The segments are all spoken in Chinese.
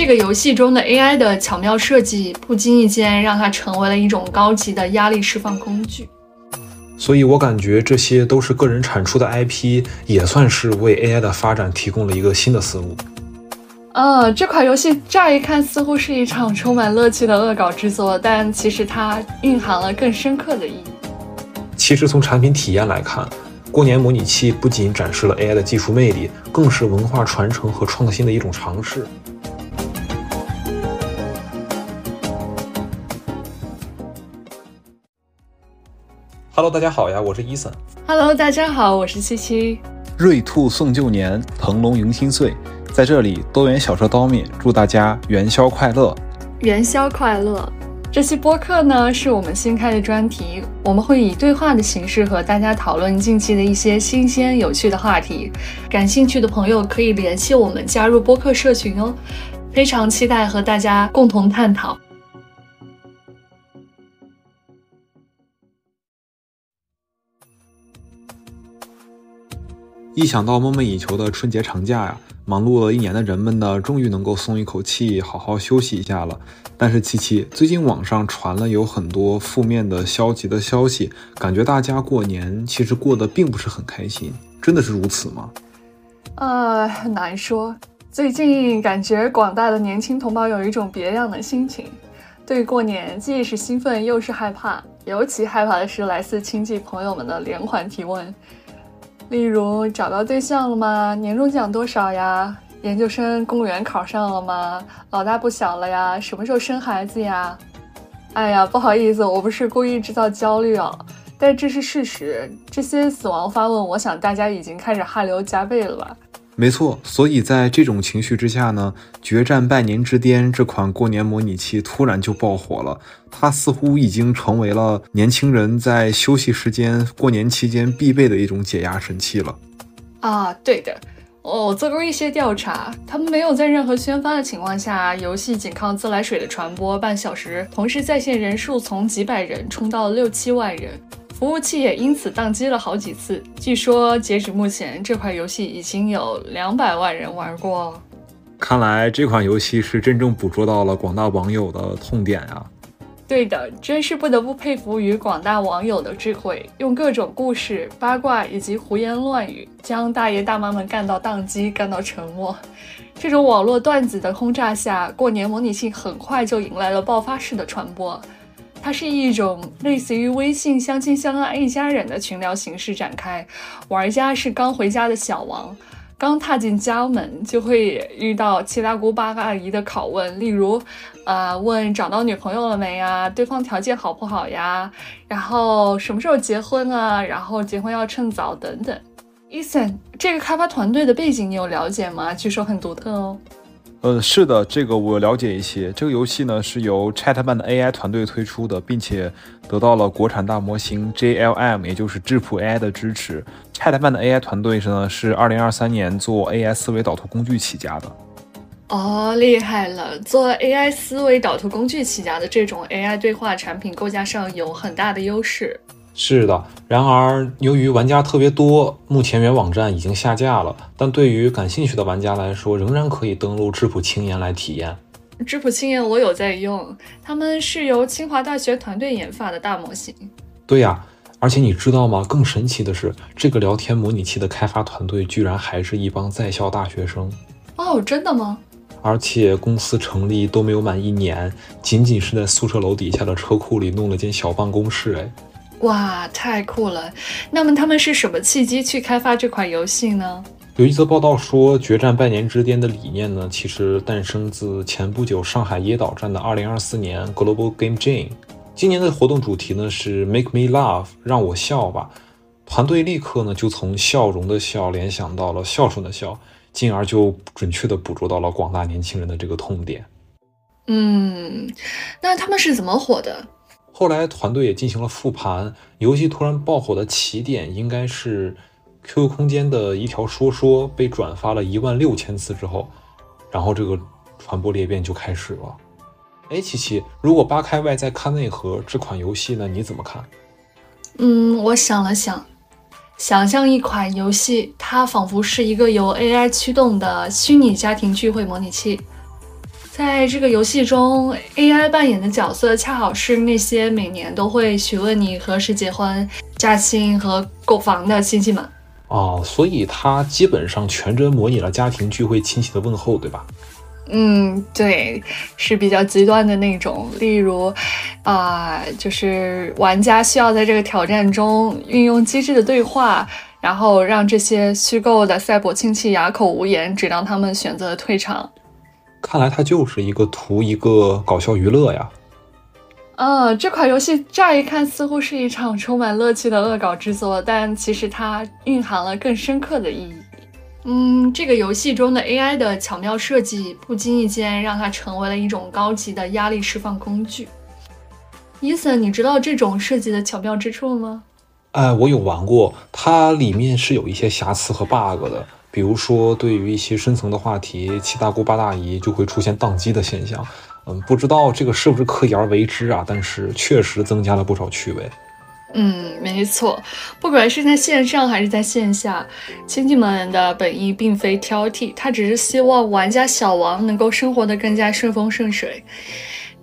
这个游戏中的 AI 的巧妙设计，不经意间让它成为了一种高级的压力释放工具。所以我感觉这些都是个人产出的 IP，也算是为 AI 的发展提供了一个新的思路。呃，这款游戏乍一看似乎是一场充满乐趣的恶搞之作，但其实它蕴含了更深刻的意义。其实从产品体验来看，过年模拟器不仅展示了 AI 的技术魅力，更是文化传承和创新的一种尝试。Hello，大家好呀，我是伊森。Hello，大家好，我是七七。瑞兔送旧年，腾龙迎新岁。在这里，多元小说刀面祝大家元宵快乐！元宵快乐！这期播客呢是我们新开的专题，我们会以对话的形式和大家讨论近期的一些新鲜有趣的话题。感兴趣的朋友可以联系我们加入播客社群哦，非常期待和大家共同探讨。一想到梦寐以求的春节长假呀！忙碌了一年的人们呢，终于能够松一口气，好好休息一下了。但是，七七，最近网上传了有很多负面的、消极的消息，感觉大家过年其实过得并不是很开心，真的是如此吗？呃，难说。最近感觉广大的年轻同胞有一种别样的心情，对过年既是兴奋又是害怕，尤其害怕的是来自亲戚朋友们的连环提问。例如找到对象了吗？年终奖多少呀？研究生公务员考上了吗？老大不小了呀？什么时候生孩子呀？哎呀，不好意思，我不是故意制造焦虑啊，但这是事实。这些死亡发问，我想大家已经开始汗流浃背了吧？没错，所以在这种情绪之下呢，《决战拜年之巅》这款过年模拟器突然就爆火了。它似乎已经成为了年轻人在休息时间、过年期间必备的一种解压神器了。啊，对的，我做过一些调查，他们没有在任何宣发的情况下，游戏仅靠自来水的传播，半小时同时在线人数从几百人冲到了六七万人。服务器也因此宕机了好几次。据说截止目前，这款游戏已经有两百万人玩过。看来这款游戏是真正捕捉到了广大网友的痛点呀。对的，真是不得不佩服于广大网友的智慧，用各种故事、八卦以及胡言乱语，将大爷大妈们干到宕机，干到沉默。这种网络段子的轰炸下，过年模拟器很快就迎来了爆发式的传播。它是一种类似于微信相亲相爱一家人的群聊形式展开，玩家是刚回家的小王，刚踏进家门就会遇到七大姑八大姨的拷问，例如，呃，问找到女朋友了没呀？对方条件好不好呀？然后什么时候结婚啊？然后结婚要趁早等等。Eason，这个开发团队的背景你有了解吗？据说很独特哦。呃，是的，这个我了解一些。这个游戏呢是由 Chatman 的 AI 团队推出的，并且得到了国产大模型 JLM，也就是质谱 AI 的支持。Chatman 的 AI 团队呢是2023年做 AI 思维导图工具起家的。哦，厉害了！做 AI 思维导图工具起家的这种 AI 对话产品构架上有很大的优势。是的，然而由于玩家特别多，目前原网站已经下架了。但对于感兴趣的玩家来说，仍然可以登录质朴青岩来体验。质朴青岩我有在用，他们是由清华大学团队研发的大模型。对呀，而且你知道吗？更神奇的是，这个聊天模拟器的开发团队居然还是一帮在校大学生。哦，真的吗？而且公司成立都没有满一年，仅仅是在宿舍楼底下的车库里弄了间小办公室，哎。哇，太酷了！那么他们是什么契机去开发这款游戏呢？有一则报道说，《决战拜年之巅》的理念呢，其实诞生自前不久上海椰岛站的2024年 Global Game Jam。今年的活动主题呢是 Make Me Laugh，让我笑吧。团队立刻呢就从笑容的笑联想到了孝顺的孝，进而就准确的捕捉到了广大年轻人的这个痛点。嗯，那他们是怎么火的？后来团队也进行了复盘，游戏突然爆火的起点应该是 QQ 空间的一条说说被转发了一万六千次之后，然后这个传播裂变就开始了。哎，琪琪，如果扒开外在看内核，这款游戏呢你怎么看？嗯，我想了想，想象一款游戏，它仿佛是一个由 AI 驱动的虚拟家庭聚会模拟器。在这个游戏中，AI 扮演的角色恰好是那些每年都会询问你何时结婚、加薪和购房的亲戚们。哦，所以它基本上全真模拟了家庭聚会亲戚的问候，对吧？嗯，对，是比较极端的那种。例如，啊、就是玩家需要在这个挑战中运用机智的对话，然后让这些虚构的赛博亲戚哑口无言，直到他们选择退场。看来它就是一个图一个搞笑娱乐呀。啊，这款游戏乍一看似乎是一场充满乐趣的恶搞之作，但其实它蕴含了更深刻的意义。嗯，这个游戏中的 AI 的巧妙设计，不经意间让它成为了一种高级的压力释放工具。伊森，你知道这种设计的巧妙之处吗？哎，我有玩过，它里面是有一些瑕疵和 bug 的，比如说对于一些深层的话题，七大姑八大姨就会出现宕机的现象。嗯，不知道这个是不是刻意而为之啊？但是确实增加了不少趣味。嗯，没错，不管是在线上还是在线下，亲戚们的本意并非挑剔，他只是希望玩家小王能够生活得更加顺风顺水。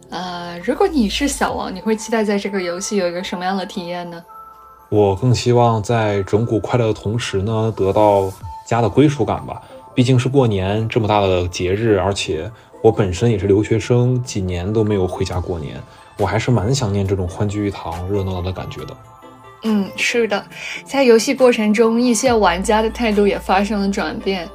呃，如果你是小王，你会期待在这个游戏有一个什么样的体验呢？我更希望在整蛊快乐的同时呢，得到家的归属感吧。毕竟是过年这么大的节日，而且我本身也是留学生，几年都没有回家过年，我还是蛮想念这种欢聚一堂、热闹的感觉的。嗯，是的，在游戏过程中，一些玩家的态度也发生了转变。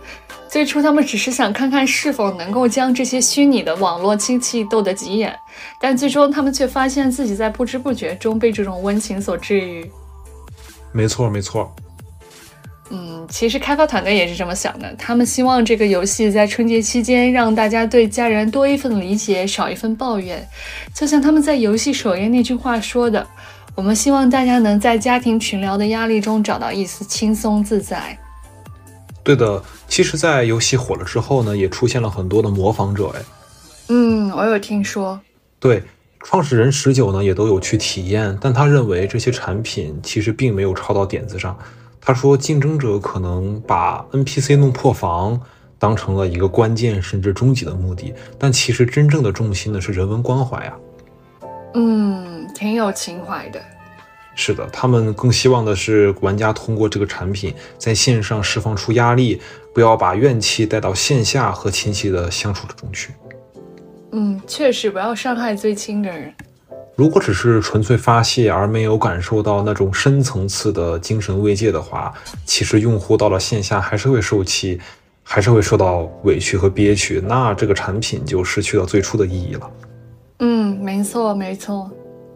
最初，他们只是想看看是否能够将这些虚拟的网络亲戚逗得急眼，但最终他们却发现自己在不知不觉中被这种温情所治愈。没错，没错。嗯，其实开发团队也是这么想的，他们希望这个游戏在春节期间让大家对家人多一份理解，少一份抱怨。就像他们在游戏首页那句话说的：“我们希望大家能在家庭群聊的压力中找到一丝轻松自在。”对的，其实，在游戏火了之后呢，也出现了很多的模仿者。哎，嗯，我有听说。对，创始人十九呢也都有去体验，但他认为这些产品其实并没有抄到点子上。他说，竞争者可能把 NPC 弄破防当成了一个关键甚至终极的目的，但其实真正的重心呢是人文关怀啊。嗯，挺有情怀的。是的，他们更希望的是玩家通过这个产品在线上释放出压力，不要把怨气带到线下和亲戚的相处中去。嗯，确实不要伤害最亲的人。如果只是纯粹发泄而没有感受到那种深层次的精神慰藉的话，其实用户到了线下还是会受气，还是会受到委屈和憋屈，那这个产品就失去了最初的意义了。嗯，没错，没错。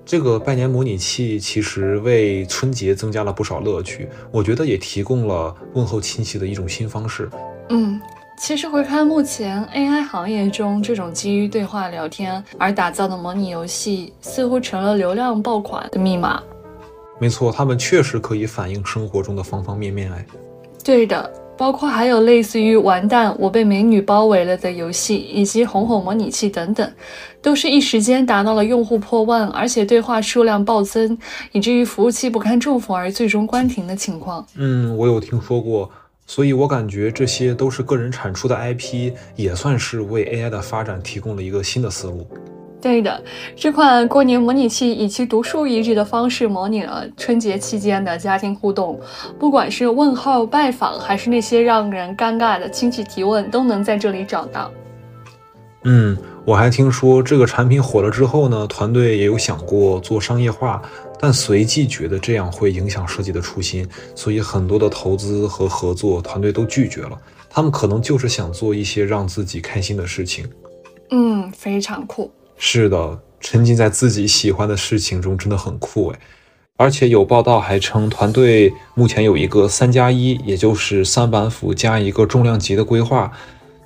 这个拜年模拟器其实为春节增加了不少乐趣，我觉得也提供了问候亲戚的一种新方式。嗯。其实回看目前 AI 行业中，这种基于对话聊天而打造的模拟游戏，似乎成了流量爆款的密码。没错，他们确实可以反映生活中的方方面面。哎，对的，包括还有类似于“完蛋，我被美女包围了”的游戏，以及哄哄模拟器等等，都是一时间达到了用户破万，而且对话数量暴增，以至于服务器不堪重负而最终关停的情况。嗯，我有听说过。所以我感觉这些都是个人产出的 IP，也算是为 AI 的发展提供了一个新的思路。对的，这款过年模拟器以其独树一帜的方式模拟了春节期间的家庭互动，不管是问候、拜访，还是那些让人尴尬的亲戚提问，都能在这里找到。嗯，我还听说这个产品火了之后呢，团队也有想过做商业化。但随即觉得这样会影响设计的初心，所以很多的投资和合作团队都拒绝了。他们可能就是想做一些让自己开心的事情。嗯，非常酷。是的，沉浸在自己喜欢的事情中真的很酷哎。而且有报道还称，团队目前有一个三加一，也就是三板斧加一个重量级的规划。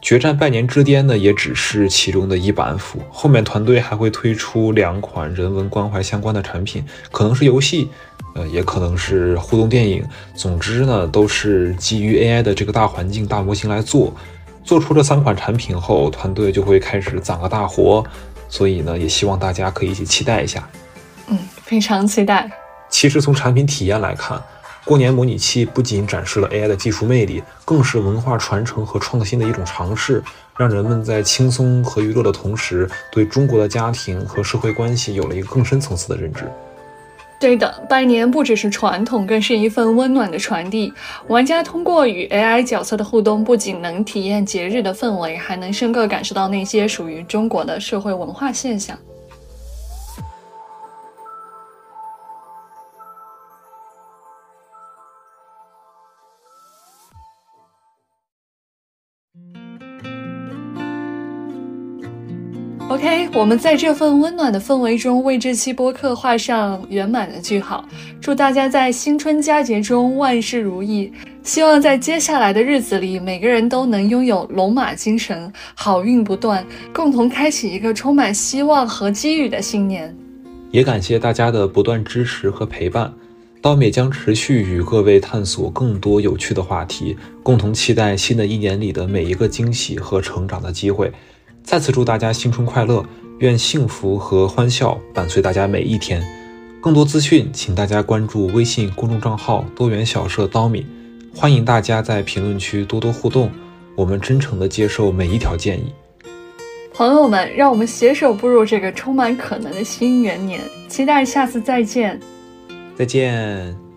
决战拜年之巅呢，也只是其中的一板斧。后面团队还会推出两款人文关怀相关的产品，可能是游戏，呃，也可能是互动电影。总之呢，都是基于 AI 的这个大环境、大模型来做。做出这三款产品后，团队就会开始攒个大活。所以呢，也希望大家可以一起期待一下。嗯，非常期待。其实从产品体验来看，过年模拟器不仅展示了 AI 的技术魅力，更是文化传承和创新的一种尝试，让人们在轻松和娱乐的同时，对中国的家庭和社会关系有了一个更深层次的认知。对的，拜年不只是传统，更是一份温暖的传递。玩家通过与 AI 角色的互动，不仅能体验节日的氛围，还能深刻感受到那些属于中国的社会文化现象。OK，我们在这份温暖的氛围中，为这期播客画上圆满的句号。祝大家在新春佳节中万事如意！希望在接下来的日子里，每个人都能拥有龙马精神，好运不断，共同开启一个充满希望和机遇的新年。也感谢大家的不断支持和陪伴，刀美将持续与各位探索更多有趣的话题，共同期待新的一年里的每一个惊喜和成长的机会。再次祝大家新春快乐，愿幸福和欢笑伴随大家每一天。更多资讯，请大家关注微信公众账号“多元小社刀米”。欢迎大家在评论区多多互动，我们真诚的接受每一条建议。朋友们，让我们携手步入这个充满可能的新元年，期待下次再见。再见。